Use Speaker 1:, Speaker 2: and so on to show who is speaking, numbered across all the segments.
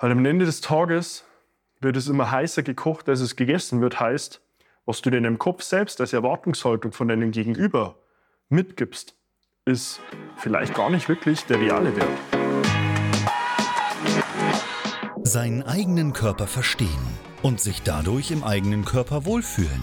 Speaker 1: Weil am Ende des Tages wird es immer heißer gekocht, als es gegessen wird, heißt, was du dir in deinem Kopf selbst als Erwartungshaltung von deinem Gegenüber mitgibst, ist vielleicht gar nicht wirklich der reale Wert.
Speaker 2: Seinen eigenen Körper verstehen und sich dadurch im eigenen Körper wohlfühlen.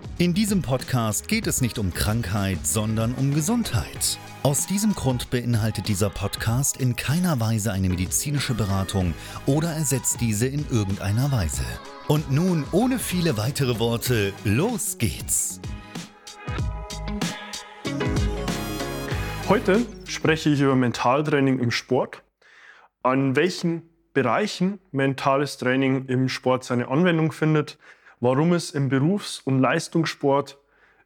Speaker 2: In diesem Podcast geht es nicht um Krankheit, sondern um Gesundheit. Aus diesem Grund beinhaltet dieser Podcast in keiner Weise eine medizinische Beratung oder ersetzt diese in irgendeiner Weise. Und nun, ohne viele weitere Worte, los geht's!
Speaker 1: Heute spreche ich über Mentaltraining im Sport. An welchen Bereichen mentales Training im Sport seine Anwendung findet, warum es im Berufs- und Leistungssport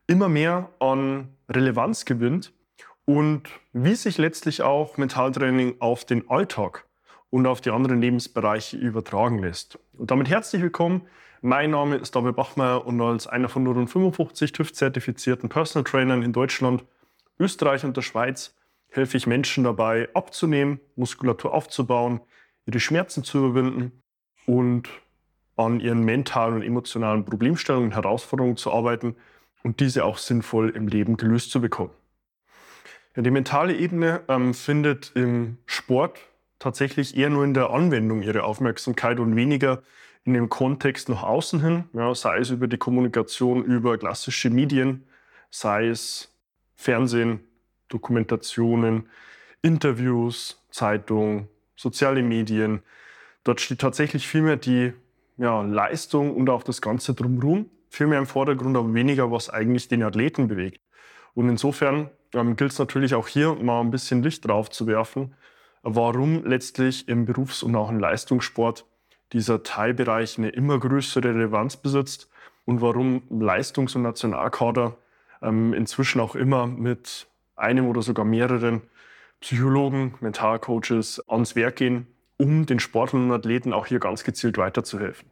Speaker 1: immer mehr an Relevanz gewinnt und wie sich letztlich auch Mentaltraining auf den Alltag und auf die anderen Lebensbereiche übertragen lässt. Und damit herzlich willkommen. Mein Name ist David Bachmeier und als einer von nur rund 55 TÜV-zertifizierten Personal Trainern in Deutschland, Österreich und der Schweiz helfe ich Menschen dabei, abzunehmen, Muskulatur aufzubauen, ihre Schmerzen zu überwinden und an ihren mentalen und emotionalen Problemstellungen und Herausforderungen zu arbeiten und diese auch sinnvoll im Leben gelöst zu bekommen. Ja, die mentale Ebene ähm, findet im Sport tatsächlich eher nur in der Anwendung ihre Aufmerksamkeit und weniger in dem Kontext nach außen hin, ja, sei es über die Kommunikation über klassische Medien, sei es Fernsehen, Dokumentationen, Interviews, Zeitung, soziale Medien. Dort steht tatsächlich vielmehr die ja, Leistung und auch das Ganze drumherum, vielmehr im Vordergrund, aber weniger, was eigentlich den Athleten bewegt. Und insofern ähm, gilt es natürlich auch hier mal ein bisschen Licht drauf zu werfen, warum letztlich im Berufs- und auch im Leistungssport dieser Teilbereich eine immer größere Relevanz besitzt und warum Leistungs- und Nationalkader ähm, inzwischen auch immer mit einem oder sogar mehreren Psychologen, Mentalcoaches ans Werk gehen, um den Sportlern und Athleten auch hier ganz gezielt weiterzuhelfen.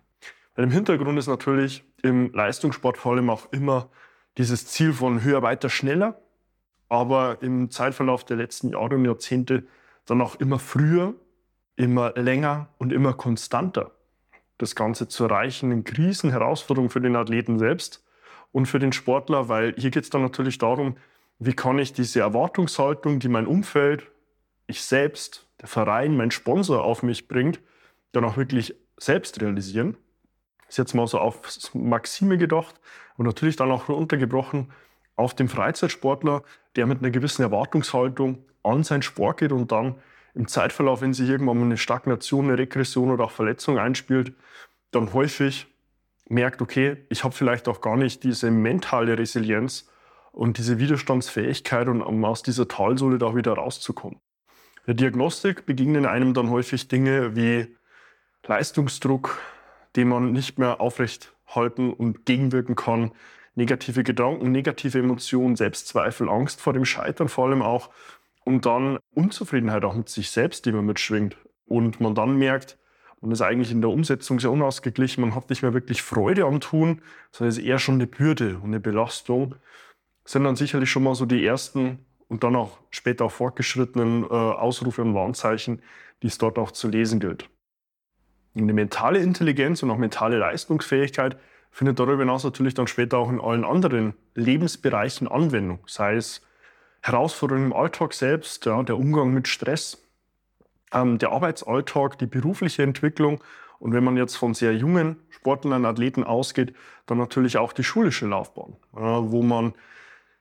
Speaker 1: Weil im Hintergrund ist natürlich im Leistungssport vor allem auch immer dieses Ziel von höher, weiter, schneller, aber im Zeitverlauf der letzten Jahre und Jahrzehnte dann auch immer früher, immer länger und immer konstanter das Ganze zu erreichen. Eine Krisen, Herausforderung für den Athleten selbst und für den Sportler, weil hier geht es dann natürlich darum, wie kann ich diese Erwartungshaltung, die mein Umfeld, ich selbst, der Verein, mein Sponsor auf mich bringt, dann auch wirklich selbst realisieren. Ist jetzt mal so auf Maxime gedacht und natürlich dann auch runtergebrochen auf den Freizeitsportler, der mit einer gewissen Erwartungshaltung an seinen Sport geht und dann im Zeitverlauf, wenn sich irgendwann mal eine Stagnation, eine Regression oder auch Verletzung einspielt, dann häufig merkt, okay, ich habe vielleicht auch gar nicht diese mentale Resilienz und diese Widerstandsfähigkeit, um aus dieser Talsohle da wieder rauszukommen. Der Diagnostik begegnen einem dann häufig Dinge wie Leistungsdruck, den man nicht mehr aufrecht halten und gegenwirken kann, negative Gedanken, negative Emotionen, Selbstzweifel, Angst vor dem Scheitern vor allem auch und dann Unzufriedenheit auch mit sich selbst, die man mitschwingt. Und man dann merkt, man ist eigentlich in der Umsetzung sehr unausgeglichen, man hat nicht mehr wirklich Freude am Tun, sondern es ist eher schon eine Bürde und eine Belastung. Das sind dann sicherlich schon mal so die ersten und dann auch später auch fortgeschrittenen äh, Ausrufe und Warnzeichen, die es dort auch zu lesen gilt. Eine mentale Intelligenz und auch mentale Leistungsfähigkeit findet darüber hinaus natürlich dann später auch in allen anderen Lebensbereichen Anwendung, sei es Herausforderungen im Alltag selbst, ja, der Umgang mit Stress, ähm, der Arbeitsalltag, die berufliche Entwicklung Und wenn man jetzt von sehr jungen Sportlern, Athleten ausgeht, dann natürlich auch die schulische Laufbahn, wo man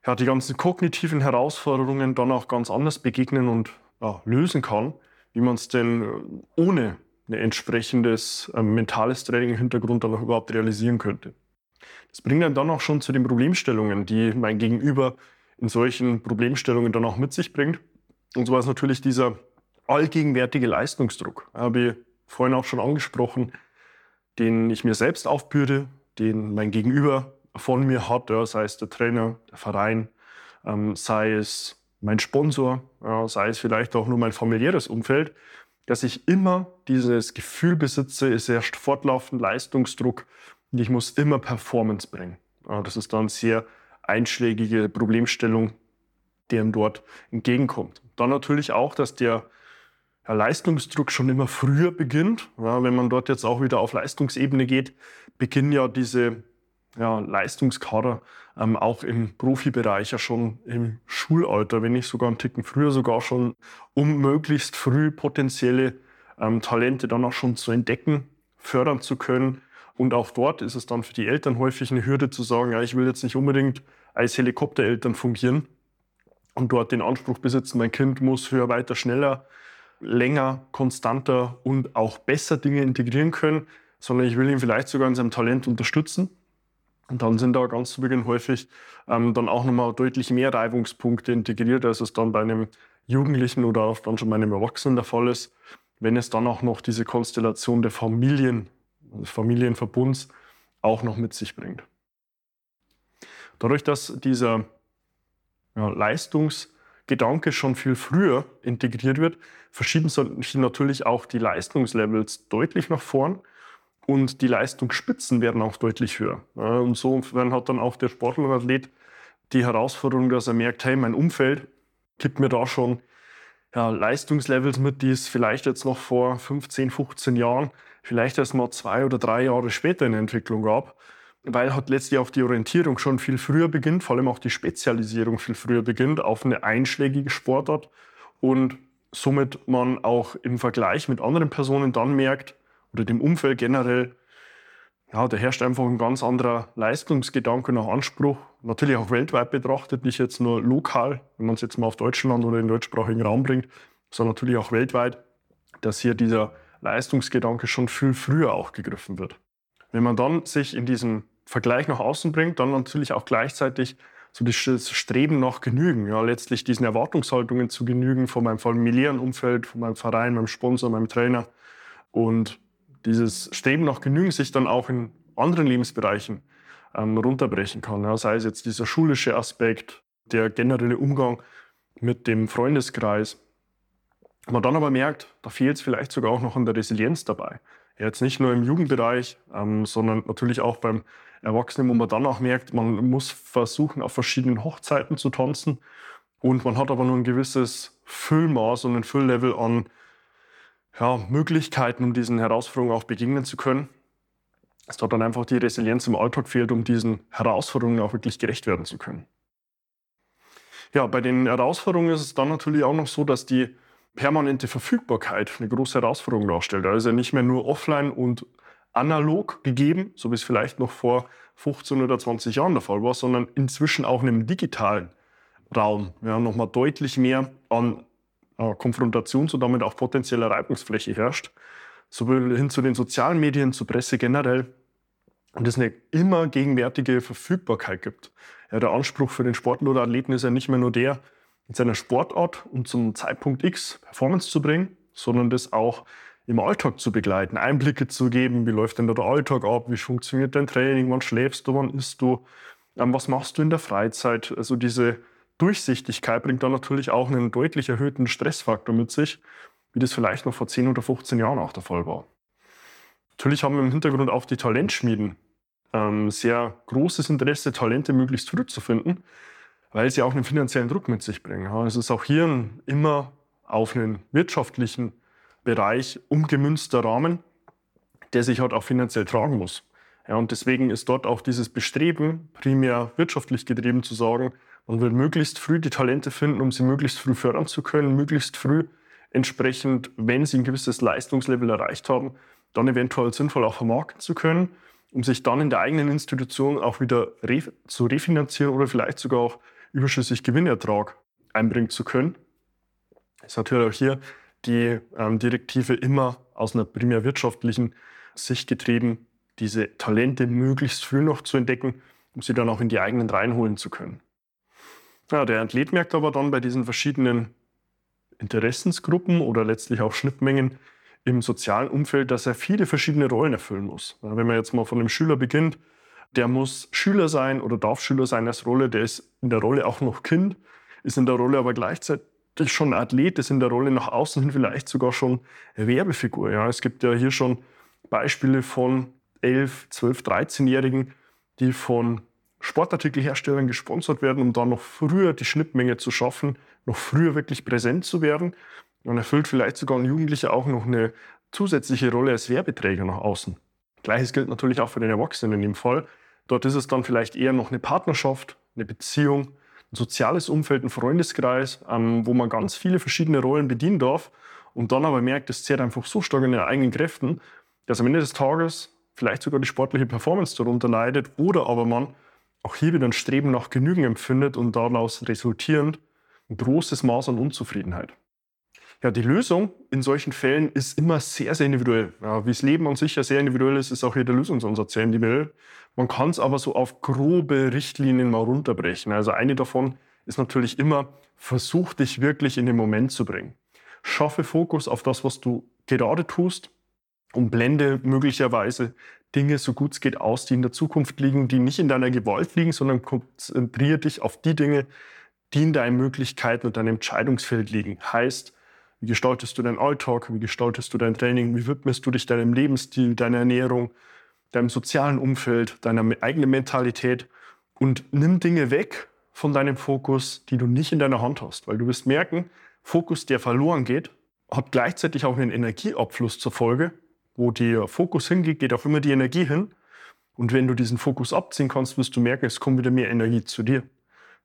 Speaker 1: ja, die ganzen kognitiven Herausforderungen dann auch ganz anders begegnen und ja, lösen kann, wie man es denn äh, ohne ein entsprechendes äh, mentales Training im Hintergrund dann auch überhaupt realisieren könnte. Das bringt dann auch schon zu den Problemstellungen, die mein Gegenüber in solchen Problemstellungen dann auch mit sich bringt. Und zwar ist natürlich dieser allgegenwärtige Leistungsdruck, habe ich vorhin auch schon angesprochen, den ich mir selbst aufbürde, den mein Gegenüber von mir hat, ja, sei es der Trainer, der Verein, ähm, sei es mein Sponsor, ja, sei es vielleicht auch nur mein familiäres Umfeld, dass ich immer dieses Gefühl besitze, es herrscht fortlaufend Leistungsdruck und ich muss immer Performance bringen. Ja, das ist dann sehr einschlägige Problemstellung, die ihm dort entgegenkommt. Dann natürlich auch, dass der ja, Leistungsdruck schon immer früher beginnt. Ja, wenn man dort jetzt auch wieder auf Leistungsebene geht, beginnen ja diese ja, Leistungskader ähm, auch im Profibereich ja schon im Schulalter, wenn nicht sogar einen Ticken früher sogar schon, um möglichst früh potenzielle ähm, Talente dann auch schon zu entdecken, fördern zu können. Und auch dort ist es dann für die Eltern häufig eine Hürde zu sagen, ja, ich will jetzt nicht unbedingt als Helikoptereltern fungieren und dort den Anspruch besitzen, mein Kind muss höher, weiter, schneller, länger, konstanter und auch besser Dinge integrieren können, sondern ich will ihn vielleicht sogar in seinem Talent unterstützen und dann sind da ganz zu Beginn häufig ähm, dann auch nochmal deutlich mehr Reibungspunkte integriert, als es dann bei einem Jugendlichen oder auch dann schon bei einem Erwachsenen der Fall ist, wenn es dann auch noch diese Konstellation der Familien, des Familienverbunds auch noch mit sich bringt. Dadurch, dass dieser ja, Leistungsgedanke schon viel früher integriert wird, verschieben sich natürlich auch die Leistungslevels deutlich nach vorn und die Leistungsspitzen werden auch deutlich höher. Und so hat dann auch der Sportler und Athlet die Herausforderung, dass er merkt, hey, mein Umfeld gibt mir da schon ja, Leistungslevels mit, die es vielleicht jetzt noch vor 15, 15 Jahren, vielleicht erst mal zwei oder drei Jahre später in der Entwicklung gab, weil halt letztlich auch die Orientierung schon viel früher beginnt, vor allem auch die Spezialisierung viel früher beginnt auf eine einschlägige Sportart und somit man auch im Vergleich mit anderen Personen dann merkt, oder dem Umfeld generell, ja, da herrscht einfach ein ganz anderer Leistungsgedanke nach Anspruch. Natürlich auch weltweit betrachtet, nicht jetzt nur lokal, wenn man es jetzt mal auf Deutschland oder in den deutschsprachigen Raum bringt, sondern natürlich auch weltweit, dass hier dieser Leistungsgedanke schon viel früher auch gegriffen wird. Wenn man dann sich in diesem Vergleich nach außen bringt, dann natürlich auch gleichzeitig so das Streben nach Genügen, ja, letztlich diesen Erwartungshaltungen zu genügen von meinem familiären Umfeld, von meinem Verein, meinem Sponsor, meinem Trainer. Und dieses Streben nach Genügen sich dann auch in anderen Lebensbereichen ähm, runterbrechen kann. Ja, sei es jetzt dieser schulische Aspekt, der generelle Umgang mit dem Freundeskreis. Man dann aber merkt, da fehlt es vielleicht sogar auch noch an der Resilienz dabei. Jetzt nicht nur im Jugendbereich, ähm, sondern natürlich auch beim Erwachsenen, wo man dann auch merkt, man muss versuchen, auf verschiedenen Hochzeiten zu tanzen. Und man hat aber nur ein gewisses Füllmaß und ein Fülllevel an ja, Möglichkeiten, um diesen Herausforderungen auch begegnen zu können. Es dort dann einfach die Resilienz im Alltag fehlt, um diesen Herausforderungen auch wirklich gerecht werden zu können. Ja, bei den Herausforderungen ist es dann natürlich auch noch so, dass die permanente Verfügbarkeit eine große Herausforderung darstellt. Also nicht mehr nur offline und analog gegeben, so wie es vielleicht noch vor 15 oder 20 Jahren der Fall war, sondern inzwischen auch in einem digitalen Raum ja, nochmal deutlich mehr an Konfrontations- und damit auch potenzieller Reibungsfläche herrscht, sowohl hin zu den sozialen Medien, zur Presse generell, und es eine immer gegenwärtige Verfügbarkeit gibt. Ja, der Anspruch für den Sportler oder Athleten ist ja nicht mehr nur der, in seiner Sportart und zum Zeitpunkt X Performance zu bringen, sondern das auch im Alltag zu begleiten, Einblicke zu geben, wie läuft denn der Alltag ab, wie funktioniert dein Training, wann schläfst du, wann isst du, ähm, was machst du in der Freizeit. Also diese Durchsichtigkeit bringt dann natürlich auch einen deutlich erhöhten Stressfaktor mit sich, wie das vielleicht noch vor 10 oder 15 Jahren auch der Fall war. Natürlich haben wir im Hintergrund auch die Talentschmieden ähm, sehr großes Interesse, Talente möglichst früh zu finden, weil sie auch einen finanziellen Druck mit sich bringen. Ja, es ist auch hier ein immer auf einen wirtschaftlichen Bereich umgemünzter Rahmen, der sich halt auch finanziell tragen muss. Ja, und deswegen ist dort auch dieses Bestreben, primär wirtschaftlich getrieben zu sagen, man will möglichst früh die Talente finden, um sie möglichst früh fördern zu können, möglichst früh entsprechend, wenn sie ein gewisses Leistungslevel erreicht haben, dann eventuell sinnvoll auch vermarkten zu können, um sich dann in der eigenen Institution auch wieder re zu refinanzieren oder vielleicht sogar auch überschüssig Gewinnertrag einbringen zu können. Es ist natürlich auch hier die ähm, Direktive immer aus einer primär wirtschaftlichen Sicht getrieben, diese Talente möglichst früh noch zu entdecken, um sie dann auch in die eigenen reinholen zu können. Ja, der Athlet merkt aber dann bei diesen verschiedenen Interessensgruppen oder letztlich auch Schnittmengen im sozialen Umfeld, dass er viele verschiedene Rollen erfüllen muss. Wenn man jetzt mal von einem Schüler beginnt, der muss Schüler sein oder darf Schüler sein als Rolle, der ist in der Rolle auch noch Kind, ist in der Rolle aber gleichzeitig schon Athlet, ist in der Rolle nach außen hin vielleicht sogar schon Werbefigur. Ja, es gibt ja hier schon Beispiele von 11, 12, 13-Jährigen, die von Sportartikelherstellern gesponsert werden, um dann noch früher die Schnittmenge zu schaffen, noch früher wirklich präsent zu werden. Und erfüllt vielleicht sogar ein Jugendlicher auch noch eine zusätzliche Rolle als Werbeträger nach außen. Gleiches gilt natürlich auch für den Erwachsenen im Fall. Dort ist es dann vielleicht eher noch eine Partnerschaft, eine Beziehung, ein soziales Umfeld, ein Freundeskreis, ähm, wo man ganz viele verschiedene Rollen bedienen darf und dann aber merkt, es zehrt einfach so stark in den eigenen Kräften, dass am Ende des Tages vielleicht sogar die sportliche Performance darunter leidet oder aber man auch hier wieder ein Streben nach Genügen empfindet und daraus resultierend ein großes Maß an Unzufriedenheit. Ja, die Lösung in solchen Fällen ist immer sehr, sehr individuell. Ja, wie das Leben an sich ja sehr individuell ist, ist auch hier der Lösungsansatz sehr individuell. Man kann es aber so auf grobe Richtlinien mal runterbrechen. Also eine davon ist natürlich immer, versuch dich wirklich in den Moment zu bringen. Schaffe Fokus auf das, was du gerade tust und blende möglicherweise Dinge so gut es geht aus, die in der Zukunft liegen, die nicht in deiner Gewalt liegen, sondern konzentriere dich auf die Dinge, die in deinen Möglichkeiten und deinem Entscheidungsfeld liegen. Heißt, wie gestaltest du deinen Alltag, wie gestaltest du dein Training, wie widmest du dich deinem Lebensstil, deiner Ernährung, deinem sozialen Umfeld, deiner eigenen Mentalität und nimm Dinge weg von deinem Fokus, die du nicht in deiner Hand hast, weil du wirst merken, Fokus, der verloren geht, hat gleichzeitig auch einen Energieabfluss zur Folge wo der Fokus hingeht, geht auch immer die Energie hin. Und wenn du diesen Fokus abziehen kannst, wirst du merken, es kommt wieder mehr Energie zu dir.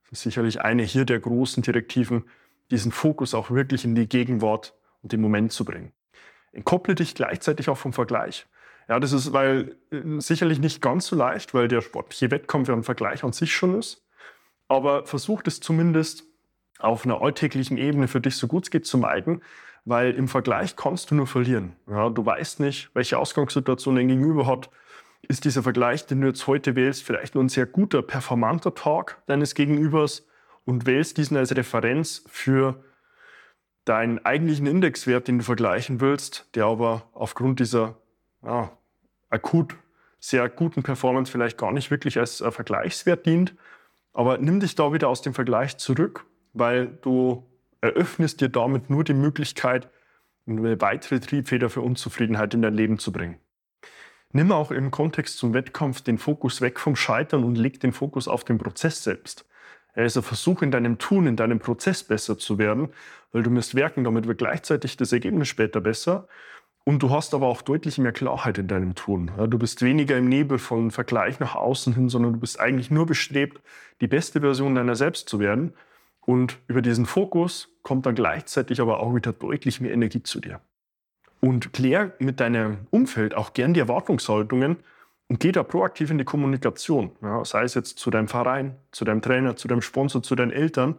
Speaker 1: Das ist sicherlich eine hier der großen Direktiven, diesen Fokus auch wirklich in die Gegenwart und den Moment zu bringen. Entkopple dich gleichzeitig auch vom Vergleich. Ja, das ist weil äh, sicherlich nicht ganz so leicht, weil der sportliche Wettkampf ja ein Vergleich an sich schon ist. Aber versuch es zumindest auf einer alltäglichen Ebene für dich so gut es geht zu meiden, weil im Vergleich kannst du nur verlieren. Ja, du weißt nicht, welche Ausgangssituation dein Gegenüber hat. Ist dieser Vergleich, den du jetzt heute wählst, vielleicht nur ein sehr guter, performanter Tag deines Gegenübers und wählst diesen als Referenz für deinen eigentlichen Indexwert, den du vergleichen willst, der aber aufgrund dieser ja, akut sehr guten Performance vielleicht gar nicht wirklich als äh, Vergleichswert dient. Aber nimm dich da wieder aus dem Vergleich zurück, weil du eröffnest dir damit nur die Möglichkeit, eine weitere Triebfeder für Unzufriedenheit in dein Leben zu bringen. Nimm auch im Kontext zum Wettkampf den Fokus weg vom Scheitern und leg den Fokus auf den Prozess selbst. Also versuch in deinem Tun, in deinem Prozess besser zu werden, weil du wirst merken, damit wird gleichzeitig das Ergebnis später besser. Und du hast aber auch deutlich mehr Klarheit in deinem Tun. Du bist weniger im Nebel von Vergleich nach außen hin, sondern du bist eigentlich nur bestrebt, die beste Version deiner selbst zu werden. Und über diesen Fokus kommt dann gleichzeitig aber auch wieder deutlich mehr Energie zu dir. Und klär mit deinem Umfeld auch gern die Erwartungshaltungen und geh da proaktiv in die Kommunikation. Ja, sei es jetzt zu deinem Verein, zu deinem Trainer, zu deinem Sponsor, zu deinen Eltern.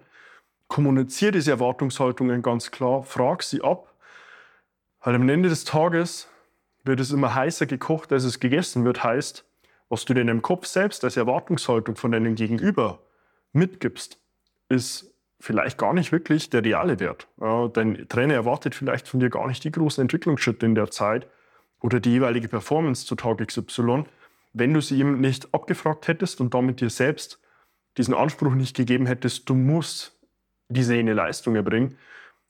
Speaker 1: Kommuniziere diese Erwartungshaltungen ganz klar, frag sie ab, weil am Ende des Tages wird es immer heißer gekocht, als es gegessen wird. Heißt, was du dir in deinem Kopf selbst als Erwartungshaltung von deinem Gegenüber mitgibst, ist vielleicht gar nicht wirklich der reale Wert. dein Trainer erwartet vielleicht von dir gar nicht die großen Entwicklungsschritte in der Zeit oder die jeweilige Performance zu Tag XY, wenn du sie ihm nicht abgefragt hättest und damit dir selbst diesen Anspruch nicht gegeben hättest, du musst diese eine Leistung erbringen,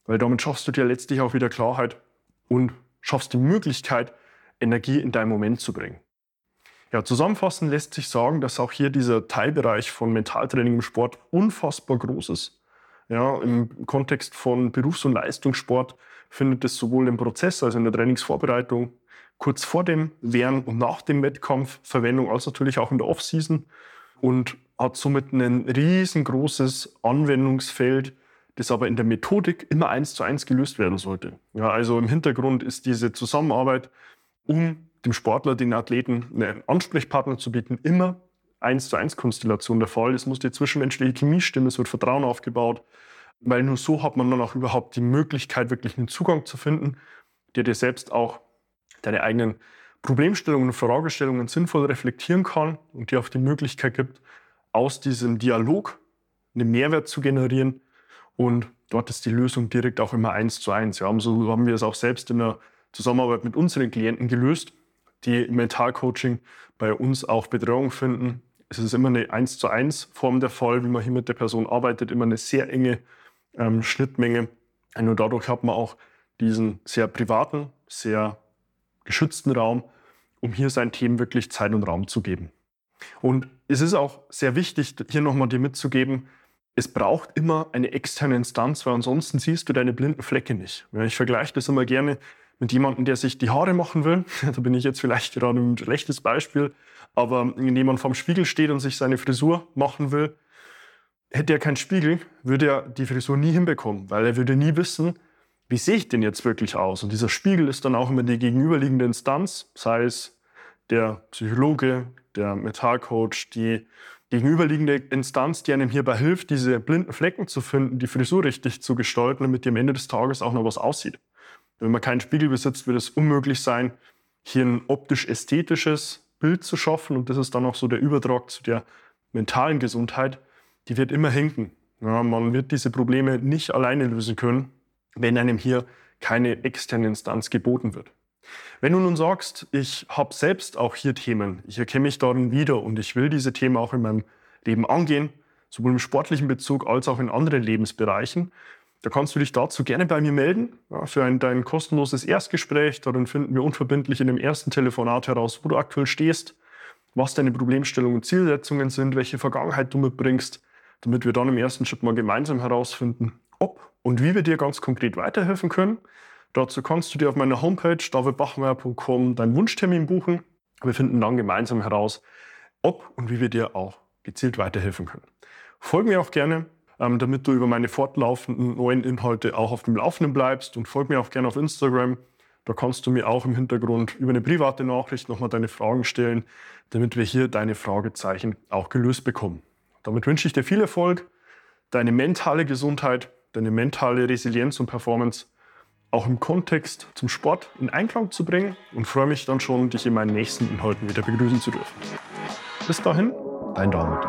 Speaker 1: weil damit schaffst du dir letztlich auch wieder Klarheit und schaffst die Möglichkeit, Energie in deinen Moment zu bringen. Ja, zusammenfassend lässt sich sagen, dass auch hier dieser Teilbereich von Mentaltraining im Sport unfassbar groß ist. Ja, Im Kontext von Berufs- und Leistungssport findet es sowohl im Prozess, also in der Trainingsvorbereitung, kurz vor dem, während und nach dem Wettkampf Verwendung, als natürlich auch in der Offseason und hat somit ein riesengroßes Anwendungsfeld, das aber in der Methodik immer eins zu eins gelöst werden sollte. Ja, also im Hintergrund ist diese Zusammenarbeit um dem Sportler, den Athleten einen Ansprechpartner zu bieten, immer eins zu eins Konstellation der Fall. Es muss die zwischenmenschliche Chemie stimmen, es wird Vertrauen aufgebaut, weil nur so hat man dann auch überhaupt die Möglichkeit, wirklich einen Zugang zu finden, der dir selbst auch deine eigenen Problemstellungen und Fragestellungen sinnvoll reflektieren kann und dir auch die Möglichkeit gibt, aus diesem Dialog einen Mehrwert zu generieren. Und dort ist die Lösung direkt auch immer eins zu eins. Ja, so haben wir es auch selbst in der Zusammenarbeit mit unseren Klienten gelöst, die im Mentalcoaching bei uns auch Betreuung finden. Es ist immer eine eins zu eins Form der Fall, wie man hier mit der Person arbeitet, immer eine sehr enge ähm, Schnittmenge. Nur dadurch hat man auch diesen sehr privaten, sehr geschützten Raum, um hier seinen Themen wirklich Zeit und Raum zu geben. Und es ist auch sehr wichtig, hier nochmal dir mitzugeben, es braucht immer eine externe Instanz, weil ansonsten siehst du deine blinden Flecke nicht. Ich vergleiche das immer gerne mit jemandem, der sich die Haare machen will. Da bin ich jetzt vielleicht gerade ein schlechtes Beispiel. Aber wenn jemand vorm Spiegel steht und sich seine Frisur machen will, hätte er keinen Spiegel, würde er die Frisur nie hinbekommen, weil er würde nie wissen, wie sehe ich denn jetzt wirklich aus? Und dieser Spiegel ist dann auch immer die gegenüberliegende Instanz, sei es der Psychologe, der Metallcoach, die gegenüberliegende Instanz, die einem hierbei hilft, diese blinden Flecken zu finden, die Frisur richtig zu gestalten, damit die am Ende des Tages auch noch was aussieht. Wenn man keinen Spiegel besitzt, wird es unmöglich sein, hier ein optisch-ästhetisches Bild zu schaffen. Und das ist dann auch so der Übertrag zu der mentalen Gesundheit. Die wird immer hinken. Ja, man wird diese Probleme nicht alleine lösen können, wenn einem hier keine externe Instanz geboten wird. Wenn du nun sagst, ich habe selbst auch hier Themen, ich erkenne mich darin wieder und ich will diese Themen auch in meinem Leben angehen, sowohl im sportlichen Bezug als auch in anderen Lebensbereichen, da kannst du dich dazu gerne bei mir melden ja, für ein, dein kostenloses Erstgespräch. Darin finden wir unverbindlich in dem ersten Telefonat heraus, wo du aktuell stehst, was deine Problemstellungen und Zielsetzungen sind, welche Vergangenheit du mitbringst, damit wir dann im ersten Schritt mal gemeinsam herausfinden, ob und wie wir dir ganz konkret weiterhelfen können. Dazu kannst du dir auf meiner Homepage davidbachmeier.com deinen Wunschtermin buchen. Wir finden dann gemeinsam heraus, ob und wie wir dir auch gezielt weiterhelfen können. Folge mir auch gerne, ähm, damit du über meine fortlaufenden neuen Inhalte auch auf dem Laufenden bleibst und folge mir auch gerne auf Instagram. Da kannst du mir auch im Hintergrund über eine private Nachricht nochmal deine Fragen stellen, damit wir hier deine Fragezeichen auch gelöst bekommen. Damit wünsche ich dir viel Erfolg, deine mentale Gesundheit, deine mentale Resilienz und Performance auch im Kontext zum Sport in Einklang zu bringen und freue mich dann schon, dich in meinen nächsten Inhalten wieder begrüßen zu dürfen. Bis dahin, dein David.